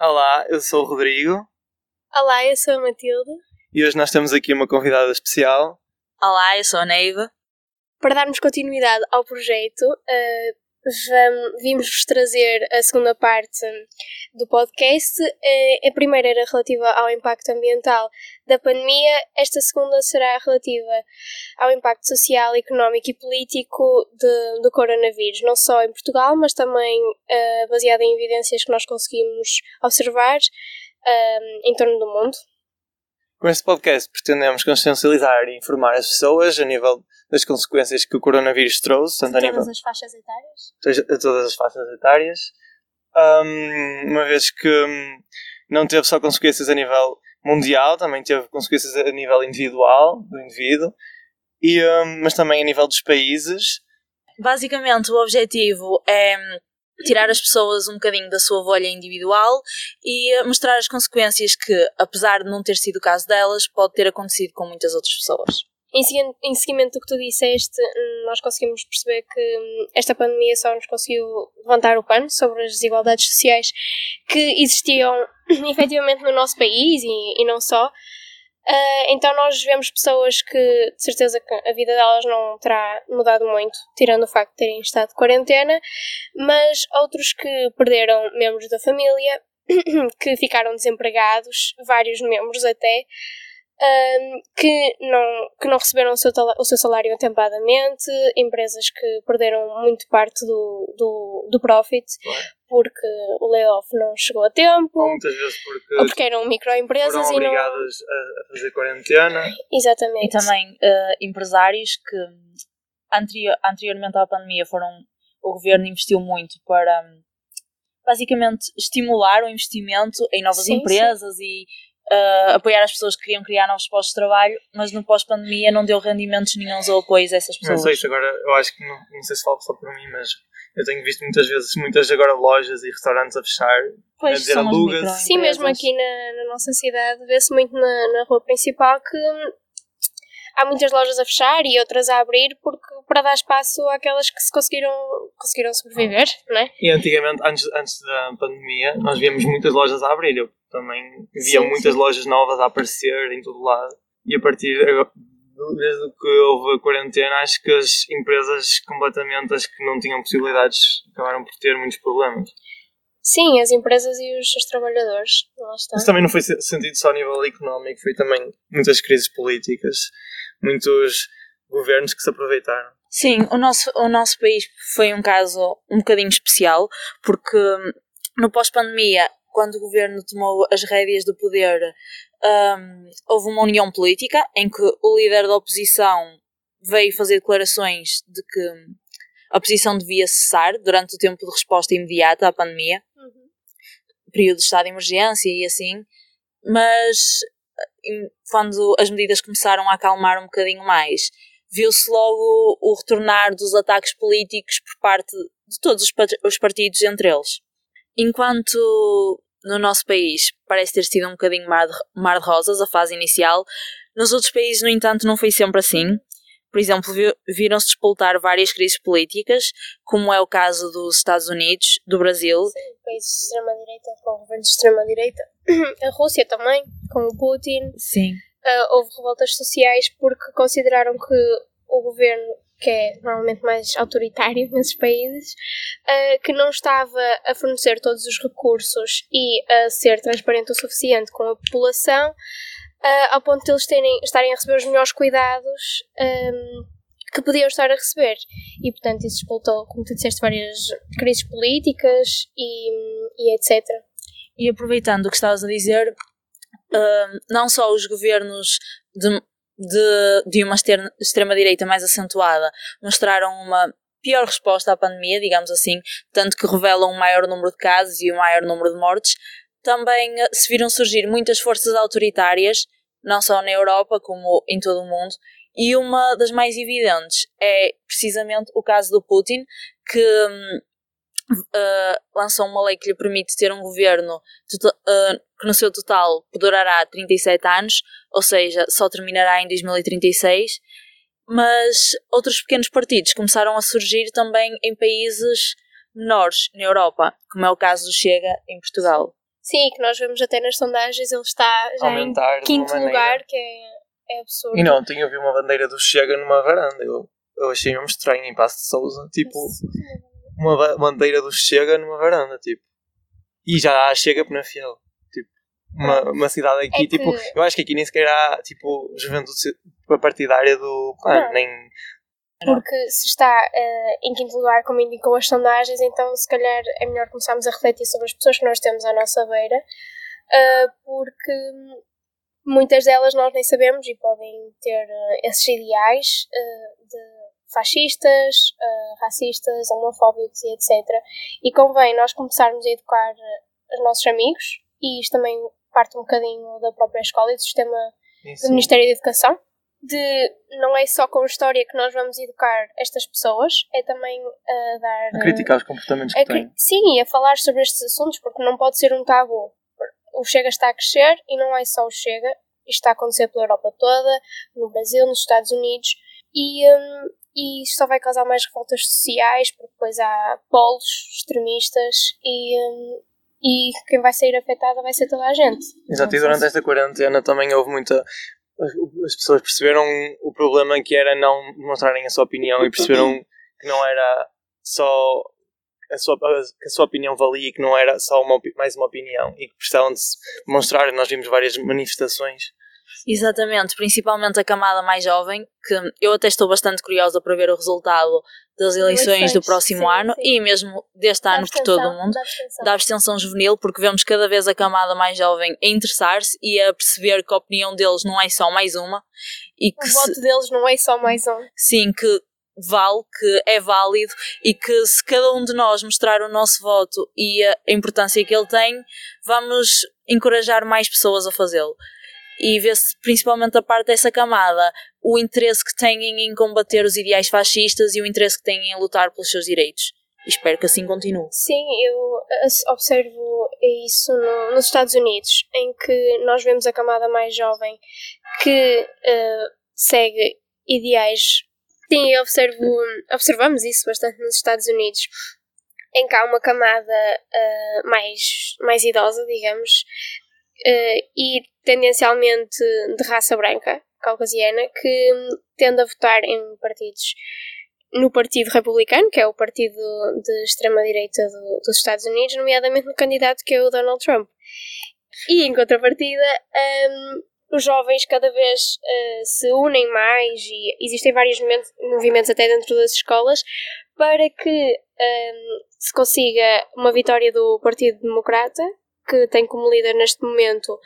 Olá, eu sou o Rodrigo Olá, eu sou a Matilde. e hoje nós temos aqui uma convidada especial. Olá, eu sou a Neiva. Para darmos continuidade ao projeto, eh, vam- vimos-vos trazer a segunda parte do podcast. Eh, a primeira era relativa ao impacto ambiental da pandemia, esta segunda será relativa ao impacto social, económico e político de- do coronavírus, não só em Portugal, mas também eh, baseada em evidências que nós conseguimos observar eh, em torno do mundo. Com este podcast pretendemos consciencializar e informar as pessoas a nível das consequências que o coronavírus trouxe, tanto a nível as faixas etárias. a todas as faixas etárias, Ahm, uma vez que hum, não teve só consequências a nível mundial, também teve consequências a nível individual, do indivíduo, e, hum, mas também a nível dos países. Basicamente, o objetivo é hum, tirar as pessoas um bocadinho da sua bolha individual e eh, mostrar as consequências que, apesar de não ter sido o caso delas, pode ter acontecido com muitas outras pessoas. Em, segui- em seguimento do que tu disseste, hum, nós conseguimos perceber que hum, esta pandemia só nos conseguiu levantar o pano sobre as desigualdades sociais que existiam efetivamente no nosso país e, e não só. Ah, então nós vemos pessoas que de certeza que a vida delas não terá mudado muito, tirando o facto de terem estado de quarentena, mas outros que perderam membros da família, que ficaram desempregados, vários membros até, um, que, não, que não receberam o seu, o seu salário atempadamente, empresas que perderam muito parte do, do, do profit Claro. porque o layoff não chegou a tempo, Ou muitas vezes porque ou porque eram microempresas foram e não. obrigadas a, a fazer quarentena. Exatamente. E também eh, empresários que anterior, anteriormente à pandemia foram. O governo investiu muito para basicamente estimular o investimento em novas Sim, empresas e eh, apoiar as pessoas que queriam criar novos postos de trabalho, mas no pós-pandemia não deu rendimentos nenhums ou apoios a essas Não pessoas. sei se agora, eu acho que não, não sei se falo só por mim, mas eu tenho visto muitas vezes, muitas agora lojas e restaurantes a fechar. Pois a dizer são as alugas. microempresas. Sim, mesmo aqui na, na nossa cidade vê-se muito na, na rua principal que há muitas lojas a fechar e outras a abrir porque para dar espaço àquelas que se conseguiram, conseguiram sobreviver, não é? E antigamente, antes, antes da pandemia, nós víamos muitas lojas a abrir. Eu também via Sim, muitas sim. lojas novas a aparecer em todo lado. E a partir agora- desde que houve a quarentena, acho que as empresas completamente as que não tinham possibilidades acabaram por ter muitos problemas. Sim, as empresas e os, os trabalhadores, lá está. Mas também não foi se- sentido só a nível económico, foi também muitas crises políticas, muitos governos que se aproveitaram. Sim, o nosso, o nosso país foi um caso um bocadinho especial, porque hum, no pós-pandemia, quando o governo tomou as rédeas do poder, hum, houve uma união política em que o líder da oposição veio fazer declarações de que hum, a oposição devia cessar durante o tempo de resposta imediata à pandemia, Uhum. período de estado de emergência e assim, mas em- quando as medidas começaram a acalmar um bocadinho mais, viu-se logo o retornar dos ataques políticos por parte de todos os partidos entre eles. Enquanto no nosso país parece ter sido um bocadinho mar de, mar de rosas a fase inicial, nos outros países, no entanto, não foi sempre assim. Por exemplo, vi- viram-se despoltar várias crises políticas, como é o caso dos Estados Unidos, do Brasil Sim, países de extrema-direita com governos de extrema-direita. A Rússia também, com o Putin. Sim. Ah, houve revoltas sociais porque consideraram que o governo, que é normalmente mais autoritário nesses países, ah, que não estava a fornecer todos os recursos e a ser transparente o suficiente com a população, ah, ao ponto de eles terem, estarem a receber os melhores cuidados ahm, que podiam estar a receber. E, portanto, isso explotou, como tu disseste, várias crises políticas e, e etc. E aproveitando o que estavas a dizer, hum, não só os governos de, de, de uma extrema-direita mais acentuada mostraram uma pior resposta à pandemia, digamos assim, tanto que revelam um maior número de casos e um maior número de mortes, também eh, se viram surgir muitas forças autoritárias, não só na Europa como em todo o mundo, e uma das mais evidentes é precisamente o caso do Putin, que hum, uh, lançou uma lei que lhe permite ter um governo uh, que no seu total durará 37 anos, ou seja, só terminará em 2036. Mas outros pequenos partidos começaram a surgir também em países menores na Europa, como é o caso do Chega em Portugal. Sim, que nós vemos até nas sondagens, ele está já Aumentar em quinto lugar, que é, é absurdo. E não, eu vi uma bandeira do Chega numa varanda. Eu, eu achei mesmo estranho em Passo de Souza. Tipo, uma ba- bandeira do Chega numa varanda, tipo. E já há Chega na Fiel. Tipo, uma, uma cidade aqui, É que- tipo, eu acho que aqui nem sequer há, tipo, juventude partidária do PAN, Não. nem... Porque se está eh, em quinto lugar, como indicam as sondagens, então se calhar é melhor começarmos a refletir sobre as pessoas que nós temos à nossa beira, eh, porque muitas delas nós nem sabemos e podem ter eh, esses ideais de fascistas, eh, racistas, homofóbicos e etc. E convém nós começarmos a educar eh, os nossos amigos, e isto também parte um bocadinho da própria escola e do sistema do Ministério da Educação, de não é só com história que nós vamos educar estas pessoas, é também a dar. A criticar os comportamentos que têm. sim, e a falar sobre estes assuntos, porque não pode ser um tabu. O Chega está a crescer e não é só o Chega, isto está a acontecer pela Europa toda, no Brasil, nos Estados Unidos, e, hum, e isto só vai causar mais revoltas sociais, porque depois há polos extremistas e, hum, e quem vai sair afetada vai ser toda a gente. Exato, e durante esta quarentena também houve muita. As as pessoas perceberam o problema que era não mostrarem a sua opinião e perceberam que não era só a sua, que a sua opinião valia e que não era só uma, mais uma opinião e que precisavam de se mostrar. Nós vimos várias manifestações. Exatamente, principalmente a camada mais jovem, que eu até estou bastante curiosa para ver o resultado das eleições do próximo sim, ano sim. e mesmo deste Da ano por todo o mundo. da abstenção. da abstenção juvenil, porque vemos cada vez a camada mais jovem a interessar-se e a perceber que a opinião deles não é só mais uma e que O se- voto deles não é só mais um. sim, que vale, que é válido e que se cada um de nós mostrar o nosso voto e a importância que ele tem, vamos encorajar mais pessoas a fazê-lo. E vê-se principalmente a parte dessa camada o interesse que têm em combater os ideais fascistas e o interesse que têm em lutar pelos seus direitos. Espero que assim continue. Sim, eu as- observo isso no- nos Estados Unidos, em que nós vemos a camada mais jovem que eh, segue ideais. Sim, eu observo, observamos isso bastante nos Estados Unidos, em que há uma camada eh, mais, mais idosa, digamos, eh, e tendencialmente de raça branca, caucasiana, que tende a votar em partidos no Partido Republicano, que é o partido de extrema-direita do- dos Estados Unidos, nomeadamente no candidato que é o Donald Trump. E, em contrapartida, hum, os jovens cada vez eh, se unem mais e existem vários movimentos, até dentro das escolas para que hum, se consiga uma vitória do Partido Democrata, que tem como líder neste momento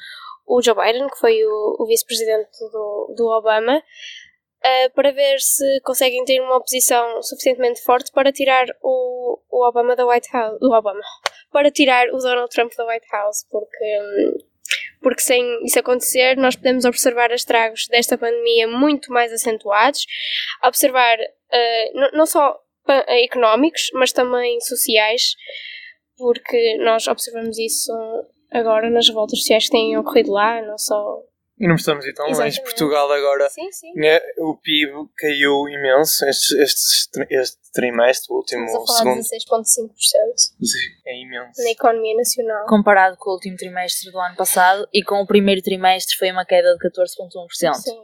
o Joe Biden, que foi o, o vice-presidente do, do Obama, uh, para ver se conseguem ter uma oposição suficientemente forte para tirar o, o Obama da White House. O Obama. Para tirar o Donald Trump da White House, porque, hum, porque sem isso acontecer, nós podemos observar os estragos desta pandemia muito mais acentuados, observar uh, não- só pa- económicos, mas também sociais, porque nós observamos isso agora nas revoltas sociais que têm ocorrido lá, não só. E não estamos ir tão longe. Portugal agora, Sim, sim. né, o PIB caiu imenso este, este, este trimestre, o último Estamos a falar segundo. 16,5% É imenso. na economia nacional. Comparado com o último trimestre do ano passado e com o primeiro trimestre foi uma queda de 14,1%. Sim,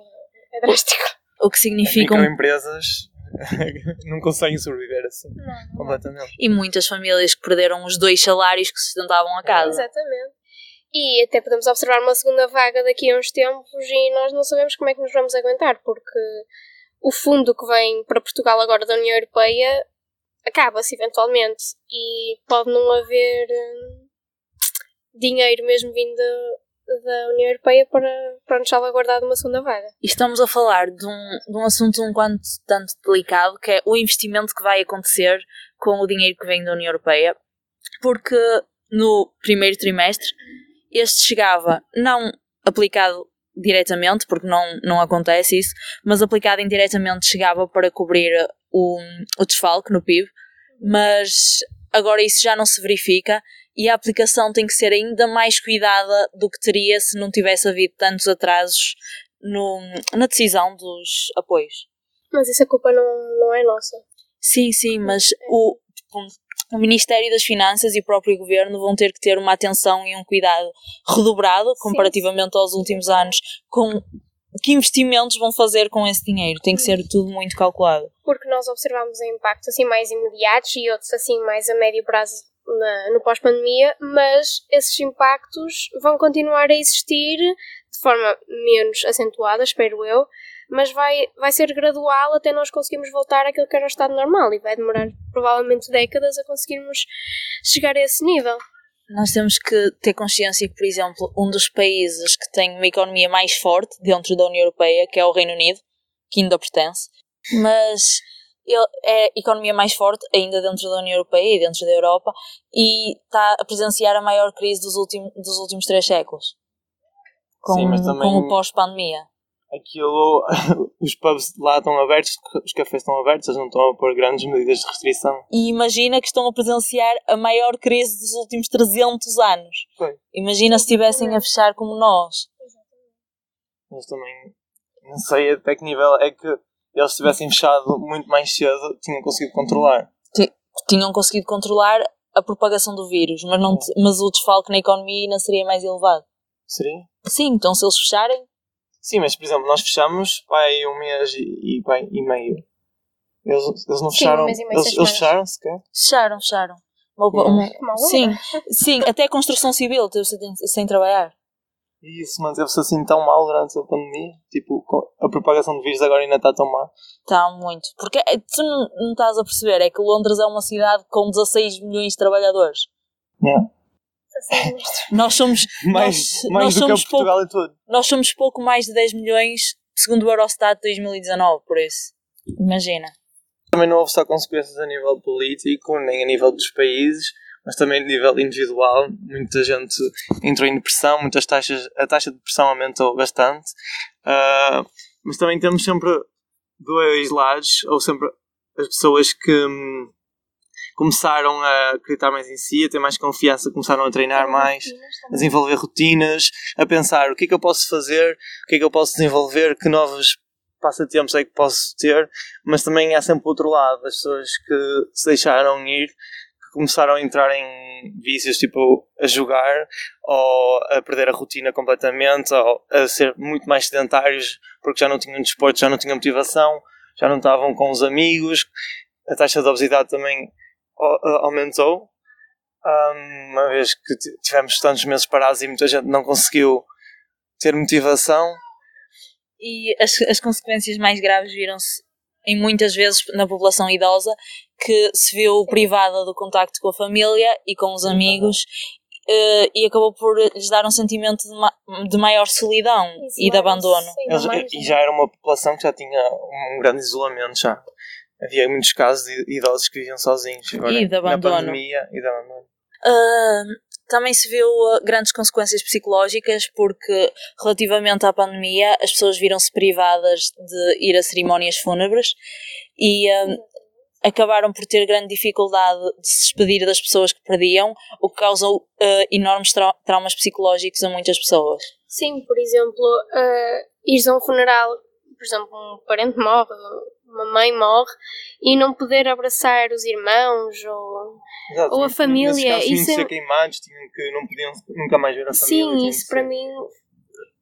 é drástico. O que significa um Microempresas não conseguem sobreviver assim, Não, não. completamente. e muitas famílias que perderam os dois salários que sustentavam a casa. Exatamente. E até podemos observar uma segunda vaga daqui a uns tempos e nós não sabemos como é que nos vamos aguentar, porque o fundo que vem para Portugal agora da União Europeia acaba-se eventualmente e pode não haver hum, dinheiro mesmo vindo da, União Europeia para, para nos salvaguardar de uma segunda vaga. E estamos a falar de um, de um assunto um quanto tanto delicado, que é o investimento que vai acontecer com o dinheiro que vem da União Europeia, porque no primeiro trimestre este chegava não aplicado diretamente, porque não, não acontece isso, mas aplicado indiretamente chegava para cobrir o, o desfalque no PIB, mas agora isso já não se verifica e a aplicação tem que ser ainda mais cuidada do que teria se não tivesse havido tantos atrasos no, na decisão dos apoios. Mas essa culpa não, não é nossa. Sim, sim, mas o, tipo, o Ministério das Finanças e o próprio governo vão ter que ter uma atenção e um cuidado redobrado comparativamente aos últimos anos com que investimentos vão fazer com esse dinheiro. Tem que ser tudo muito calculado. Porque nós observamos impactos assim mais imediatos e outros assim mais a médio prazo na, no pós-pandemia, mas esses impactos vão continuar a existir de forma menos acentuada, espero eu, mas vai, vai ser gradual até nós conseguirmos voltar àquilo que era o estado normal e vai demorar provavelmente décadas a conseguirmos chegar a esse nível. Nós temos que ter consciência que, por exemplo, um dos países que tem uma economia mais forte dentro da União Europeia, que é o Reino Unido, que ainda pertence, mas ele é a economia mais forte ainda dentro da União Europeia e dentro da Europa e está a presenciar a maior crise dos últimos, dos últimos três séculos com, Sim, mas também- com o pós-pandemia. Aquilo, os pubs lá estão abertos, os cafés estão abertos, eles não estão a pôr grandes medidas de restrição. E imagina que estão a presenciar a maior crise dos últimos 300 anos. Foi. Imagina se estivessem a fechar como nós. Eles também, não sei até que nível é que eles tivessem fechado muito mais cedo, tinham conseguido controlar. Tinham conseguido controlar a propagação do vírus, mas, não, mas o desfalque na economia ainda seria mais elevado. Seria? Sim, então se eles fecharem, Sim, mas por exemplo, nós fechamos vai um mês e, e, vai, e meio. Eles, eles não Sim, fecharam. um mês e meio, eles, eles fecharam sequer? fecharam, fecharam. Uma- Não. uma- Uma sim, sim, até a construção civil teve sem, sem trabalhar. E isso manteve-se assim tão mal durante a pandemia. Tipo, a propagação do vírus agora ainda está tão má. Está muito. Porque é- tu não, não estás a perceber, é que Londres é uma cidade com 16 milhões de trabalhadores. Yeah. Nós somos, Mais, nós, mais nós do que somos a Portugal e tudo. nós somos pouco mais de 10 milhões, segundo o Eurostat de 2019, por isso. Imagina. Também não houve só consequências a nível político, nem a nível dos países, mas também a nível individual. Muita gente entrou em depressão, muitas taxas, a taxa de depressão aumentou bastante. Ah, mas também temos sempre dois lados, ou sempre as pessoas que hum, começaram a acreditar mais em si, a ter mais confiança, começaram a treinar mais, a desenvolver rotinas, a pensar o que é que eu posso fazer, o que é que eu posso desenvolver, que novos passatempos é que posso ter, mas também há sempre o outro lado, as pessoas que se deixaram ir, começaram a entrar em vícios, tipo a jogar, ou a perder a rotina completamente, ou a ser muito mais sedentários, porque já não tinham desporto, já não tinham motivação, já não estavam com os amigos, a taxa de obesidade também au- aumentou, uma vez que tivemos tantos meses parados e muita gente não conseguiu ter motivação, E as, as consequências mais graves viram-se em muitas vezes na população idosa que se viu privada do contacto com a família e com os amigos eh, e acabou por lhes dar um sentimento de, ma- de maior solidão e de abandono. Eles- e já era uma população que já tinha um grande isolamento já. Havia muitos casos de idosos que viviam sozinhos. Agora, E de abandono. Na pandemia e de abandono. Ah, também se viu ah, grandes consequências psicológicas porque relativamente à pandemia as pessoas viram-se privadas de ir a cerimónias fúnebres e ah, acabaram por ter grande dificuldade de se despedir das pessoas que perdiam, o que causou ah, enormes trau- traumas psicológicos a muitas pessoas. Sim, por exemplo, uh, ires a um funeral, por exemplo, um parente morre, uma mãe morre, e não poder abraçar os irmãos, ou... Exato, Ou a família, casos tinham isso que é- ser queimados, tinham que, não podiam nunca mais ver a família. Sim, tinham isso para ser- mim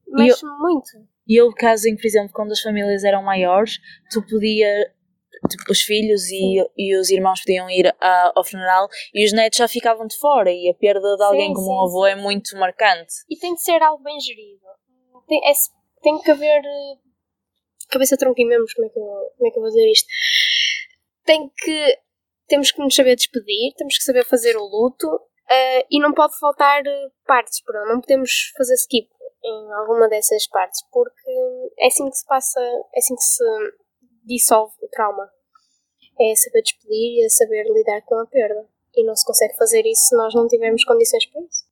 mexe-me muito. E houve casos em que, por exemplo, quando as famílias eram maiores, tu podia, tipo, os filhos e, e os irmãos podiam ir a- ao funeral e os netos já ficavam de fora e a perda de alguém Sim, como sim, um avô sim. é muito marcante. E tem de ser algo bem gerido. Tem, é- tem que haver uh, cabeça, tronco e membros, como é, que eu, como é que eu vou dizer isto? Tem que... Temos que nos saber despedir, temos que saber fazer o luto uh, e não pode faltar uh, partes, perdão, não podemos fazer skip em alguma dessas partes, porque é assim que se passa, é assim que se dissolve o trauma. É saber despedir e é saber lidar com a perda. E não se consegue fazer isso se nós não tivermos condições para isso.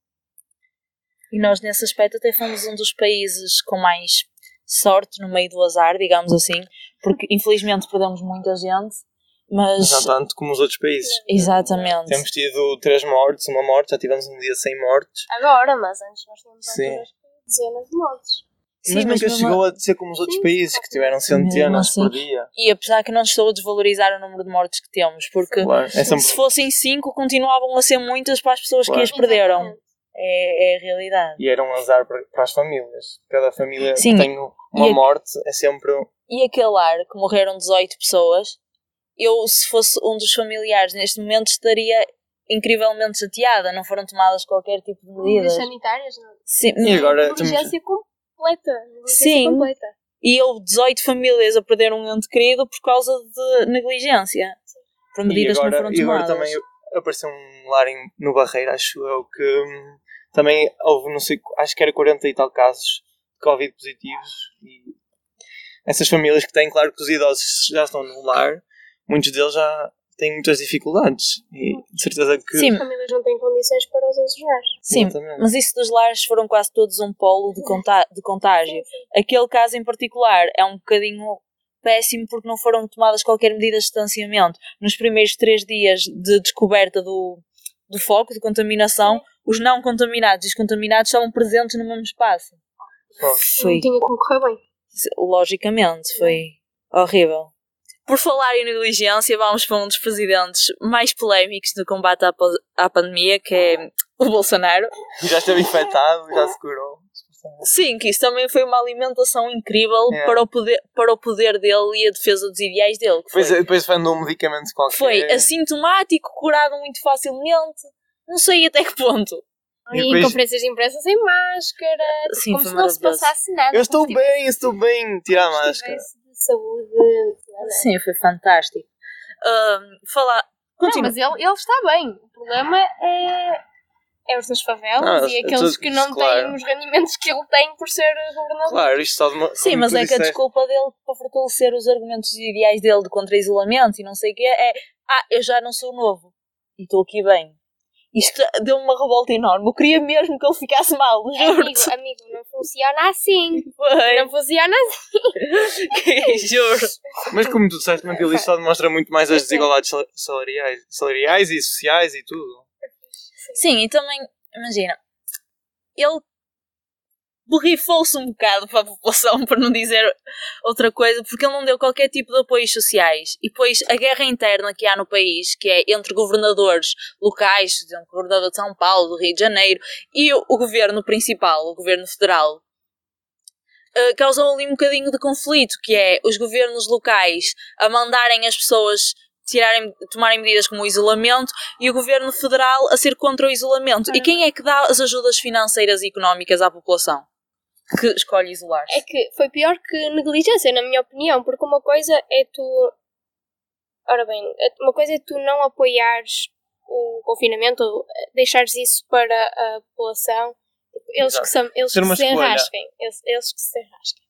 E nós, nesse aspecto, até fomos um dos países com mais sorte no meio do azar, digamos assim, porque infelizmente perdemos muita gente, mas. Mas não tanto como os outros países. Exatamente. Temos tido três mortes, uma morte, já tivemos um dia sem mortes. Agora, mas antes nós tínhamos Sim. dezenas de mortes. Sim, mas mas nunca chegou a ser como os outros países que tiveram centenas assim. por dia. E apesar que não estou a desvalorizar o número de mortes que temos, porque Claro, é se fossem cinco, continuavam a ser muitas para as pessoas Claro. que as perderam. É, é a realidade. E era um azar para, para as famílias. Cada família Sim. que tem uma E a- morte é sempre. E aquele lar que morreram 18 pessoas, eu, se fosse um dos familiares neste momento, estaria incrivelmente chateada. Não foram tomadas qualquer tipo de Medidas medidas. sanitárias, não. Sim, E agora temos. Negligência completa. Negligência Sim. completa. E houve 18 famílias a perder um ente querido por causa de negligência. Por E medidas agora, que não e foram agora tomadas. também apareceu um lar em, no Barreiro, acho eu, que hum, também houve, não sei, acho que era 40 e tal casos de Covid positivos. E essas famílias que têm, claro que os idosos já estão no lar, muitos deles já têm muitas dificuldades. E de certeza que. Sim, As famílias não têm condições para os ajudar. sim. Exatamente. Mas isso dos lares foram quase todos um polo de, de contágio. Aquele caso em particular é um bocadinho péssimo porque não foram tomadas qualquer medida de distanciamento. Nos primeiros três dias de descoberta do, do foco de contaminação, os não contaminados e os contaminados estavam presentes no mesmo espaço. Foi, Não tinha como correr bem. logicamente, foi horrível. Por falar em negligência, vamos para um dos presidentes mais polémicos no combate à, à pandemia, que é o Bolsonaro. Já esteve infectado, já se curou. Sim, que isso também foi uma alimentação incrível É. para, o poder, para o poder dele e a defesa dos ideais dele. que Depois, foi, depois foi um medicamento qualquer. foi assintomático, curado muito facilmente. Não sei até que ponto. E E depois- conferências de imprensa sem máscara, tipo, Sim, como se não se passasse nada. Eu estou se bem, eu estou bem. Tira a máscara. de saúde. nada. Sim, foi fantástico. Ahm, falar. Não, Continua. mas ele, ele está bem. O problema é, é os das favelas Ah, e é aqueles tudo- que não claro. têm os rendimentos que ele tem por ser governador. Claro, isto só de uma. Sim, mas é que a desculpa dele para fortalecer os argumentos ideais dele de contra isolamento e não sei o quê é ah, eu já não sou novo e estou aqui bem. Isto deu uma revolta enorme. Eu queria mesmo que ele ficasse mal, Amigo, juro-te. amigo, não funciona assim. Foi. Não funciona assim. Juro. Mas como tu disseste, Matilde, isto só demonstra muito mais as desigualdades sal- salariais, salariais e sociais e tudo. Sim, e também, imagina, ele borrifou-se um bocado para a população, para não dizer outra coisa, porque ele não deu qualquer tipo de apoios sociais. E depois a guerra interna que há no país, que é entre governadores locais, o governador de São Paulo, do Rio de Janeiro, e o, o governo principal, o governo federal, eh, causou ali um bocadinho de conflito, que é os governos locais a mandarem as pessoas tirarem, tomarem medidas como o isolamento e o governo federal a ser contra o isolamento. E quem é que dá as ajudas financeiras e económicas à população? Que escolhe isolar. É que foi pior que negligência, na minha opinião, porque uma coisa é tu. Ora bem, uma coisa é tu não apoiares o confinamento, ou deixares isso para a população, eles que, são, eles Ser que se enrasquem. Eles, eles que se enrasquem.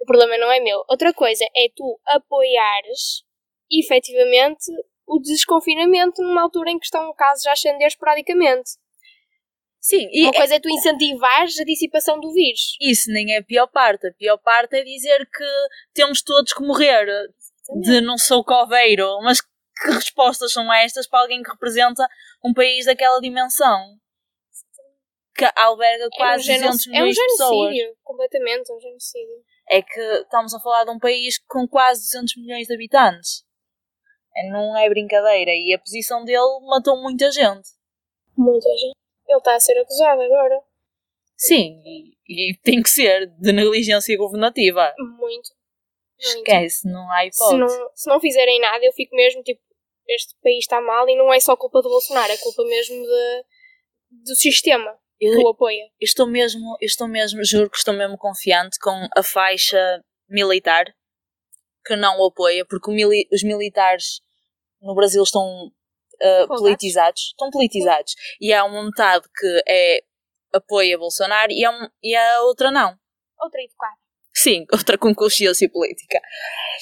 O problema não é meu. Outra coisa é tu apoiares efetivamente o desconfinamento numa altura em que estão casos a ascender esporadicamente. Sim, e Uma coisa é tu incentivares a dissipação do vírus. isso nem é a pior parte. A pior parte é dizer que temos todos que morrer de não sou coveiro, mas que respostas são estas para alguém que representa um país daquela dimensão? Que alberga quase é um, 200 geno- é um milhões de pessoas. genocídio, completamente, é um genocídio. é que estamos a falar de um país com quase 200 milhões de habitantes. É, Não é brincadeira. E a posição dele matou muita gente. Muita gente. Ele está a ser acusado agora. Sim, e, e tem que ser de negligência governativa. Muito. Muito. Esquece, não há Se hipótese. não, se não fizerem nada, eu fico mesmo tipo, este país está mal e não é só culpa do Bolsonaro, é culpa mesmo de, do sistema que Eu, o apoia. estou mesmo, estou mesmo, juro que estou mesmo confiante com a faixa militar que não o apoia, porque mili- os militares no Brasil estão uh, politizados, estão politizados, e há uma metade que é apoia Bolsonaro e, há um- e a outra não. Outra educada. Sim, outra com consciência política.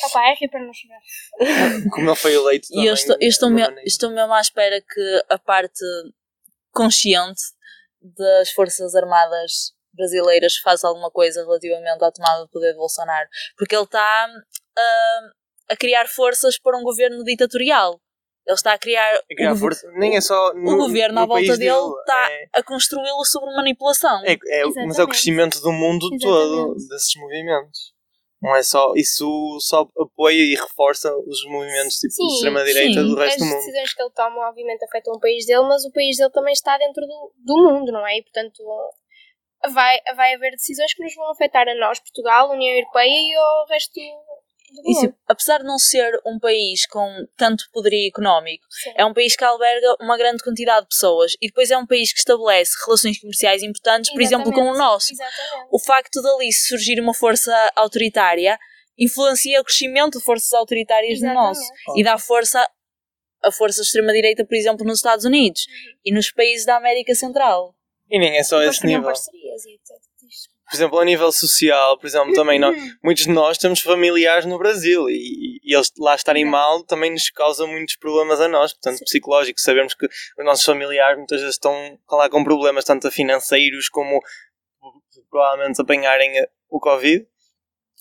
Opa, é para não chorar. Como ele foi eleito E eu também, estou, eu estou, de uma me- maneira. estou mesmo à espera que a parte consciente das Forças Armadas brasileiras faça alguma coisa relativamente à tomada de poder de Bolsonaro. Porque ele está ah, a criar forças para um governo ditatorial. Ele está a criar. A criar força. Nem é só. No, o governo no à volta país dele está É, a construí-lo sobre manipulação. é, é- mas é o crescimento do mundo todo Exatamente. desses movimentos. Não é só. Isso só apoia e reforça os movimentos tipo, Sim, de extrema-direita do resto As do mundo. decisões que ele toma, obviamente, afetam o país dele, mas o país dele também está dentro do, do mundo, não é? E, portanto, vai, vai haver decisões que nos vão afetar a nós, Portugal, União Europeia e ao resto do E, tipo, apesar de não ser um país com tanto poderio económico, Sim. é um país que alberga uma grande quantidade de pessoas e depois é um país que estabelece relações comerciais importantes, por exemplo, com o Exatamente. nosso. Exatamente. O facto dali surgir uma força autoritária influencia o crescimento de forças autoritárias no nosso Exatamente. e dá força a força de extrema-direita, por exemplo, nos Estados Unidos e nos países da América Central. E nem é só esse nível. parcerias etc. Por exemplo, a nível social, por exemplo, também nós, muitos de nós temos familiares no Brasil e, e eles lá estarem mal também nos causa muitos problemas a nós, portanto, Sim. psicológicos. Sabemos que os nossos familiares muitas vezes estão lá com problemas tanto financeiros como provavelmente apanharem eh, o Covid.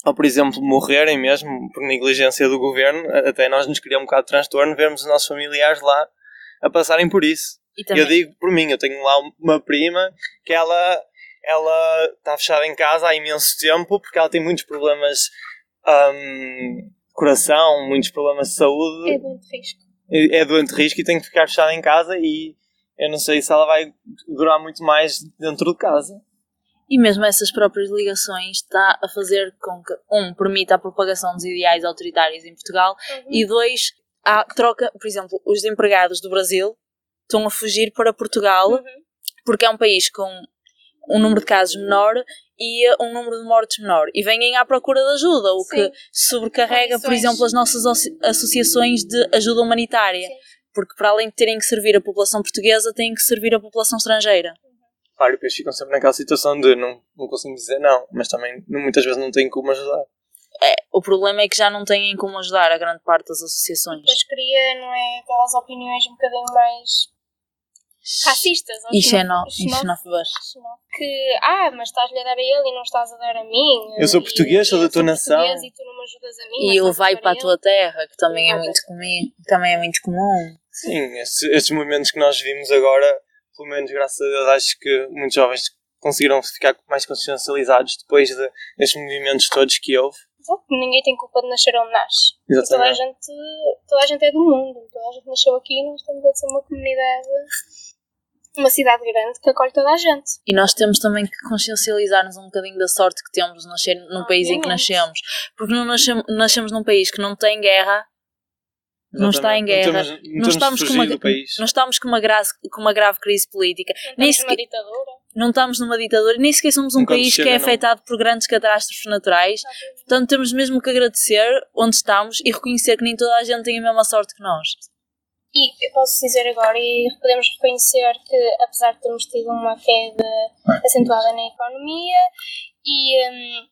Ou, por exemplo, morrerem mesmo por negligência do governo, até nós nos cria um bocado de transtorno vermos os nossos familiares lá a passarem por isso. E também, Eu digo por mim, eu tenho lá uma prima que ela ela está fechada em casa há imenso tempo porque ela tem muitos problemas de coração, muitos problemas de saúde, É muito risco. é, é doente de risco e tem que ficar fechada em casa e eu não sei se ela vai durar muito mais dentro de casa. E mesmo essas próprias ligações está a fazer com que, um, permita a propagação dos ideais autoritários em Portugal Uhum. e dois, há troca, por exemplo, os empregados do Brasil estão a fugir para Portugal Uhum. porque é um país com um número de casos menor e uh, um número de mortes menor e vêm à procura de ajuda, o que Sim. sobrecarrega, por exemplo, as nossas associ- associações de ajuda humanitária, Sim. porque para além de terem que servir a população portuguesa, têm que servir a população estrangeira. Claro, e depois ficam sempre naquela situação de não, não consigo dizer não, mas também muitas vezes não têm como ajudar. O problema é que já não têm como ajudar a grande parte das associações. Depois cria, não é, aquelas opiniões um bocadinho mais racistas. ou E xeno- xenó- e xenófobas. xenó- Que, ah, mas estás-lhe a dar a ele e não estás a dar a mim. Eu sou português, sou da tua nação. E tu não me ajudas a mim. E mas ele vai para a tua terra, que também é muito comum. Também é muito comum. Sim, estes, estes movimentos que nós vimos agora, pelo menos graças a Deus, acho que muitos jovens conseguiram ficar mais consciencializados depois de, destes movimentos todos que houve. Exato, ninguém tem culpa de nascer onde nasce. Toda a, gente, toda a gente é do mundo. Toda a gente nasceu aqui e nós estamos a ser uma comunidade, uma cidade grande que acolhe toda a gente. E nós temos também que consciencializar-nos um bocadinho da sorte que temos de nascer no país em que nascemos. Porque não nascemos, nascemos num país que não tem guerra, não está em Exatamente. guerra, Não, temos, não, não estamos com uma, não estamos com uma, grave, com uma grave crise política, Não Nem estamos numa sequer- ditadura. não estamos numa ditadura, nem sequer somos um Enquanto país que chega, é não. afetado por grandes catástrofes naturais. Portanto, temos mesmo que agradecer onde estamos e reconhecer que nem toda a gente tem a mesma sorte que nós. E eu posso dizer agora, e podemos reconhecer que, apesar de termos tido uma queda acentuada na economia e hum,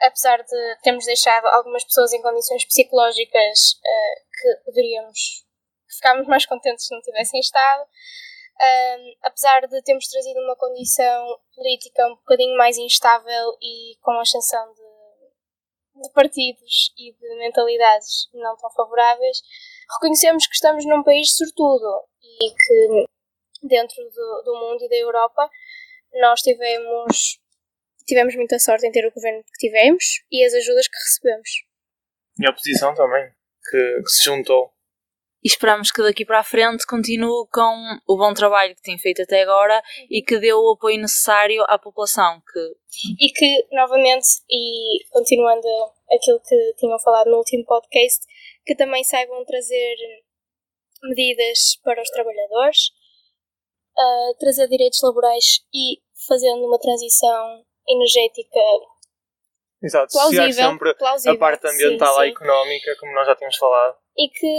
apesar de termos deixado algumas pessoas em condições psicológicas eh, que poderíamos que ficámos mais contentes se não tivessem estado, hum, apesar de termos trazido uma condição política um bocadinho mais instável e com a ascensão de, de partidos e de mentalidades não tão favoráveis, reconhecemos que estamos num país sortudo e que dentro do, do mundo e da Europa nós tivemos tivemos muita sorte em ter o governo que tivemos e as ajudas que recebemos. E a oposição também, que, que se juntou. E esperamos que daqui para a frente continue com o bom trabalho que tem feito até agora e que dê o apoio necessário à população. Que E que, novamente, e continuando aquilo que tinham falado no último podcast, que também saibam trazer medidas para os trabalhadores, ah, trazer direitos laborais e fazendo uma transição energética Exato, plausível, sempre plausível a parte ambiental sim, à sim. económica, como nós já tínhamos falado. E que,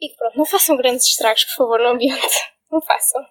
e que pronto, não façam grandes estragos, por favor, no ambiente. Não façam.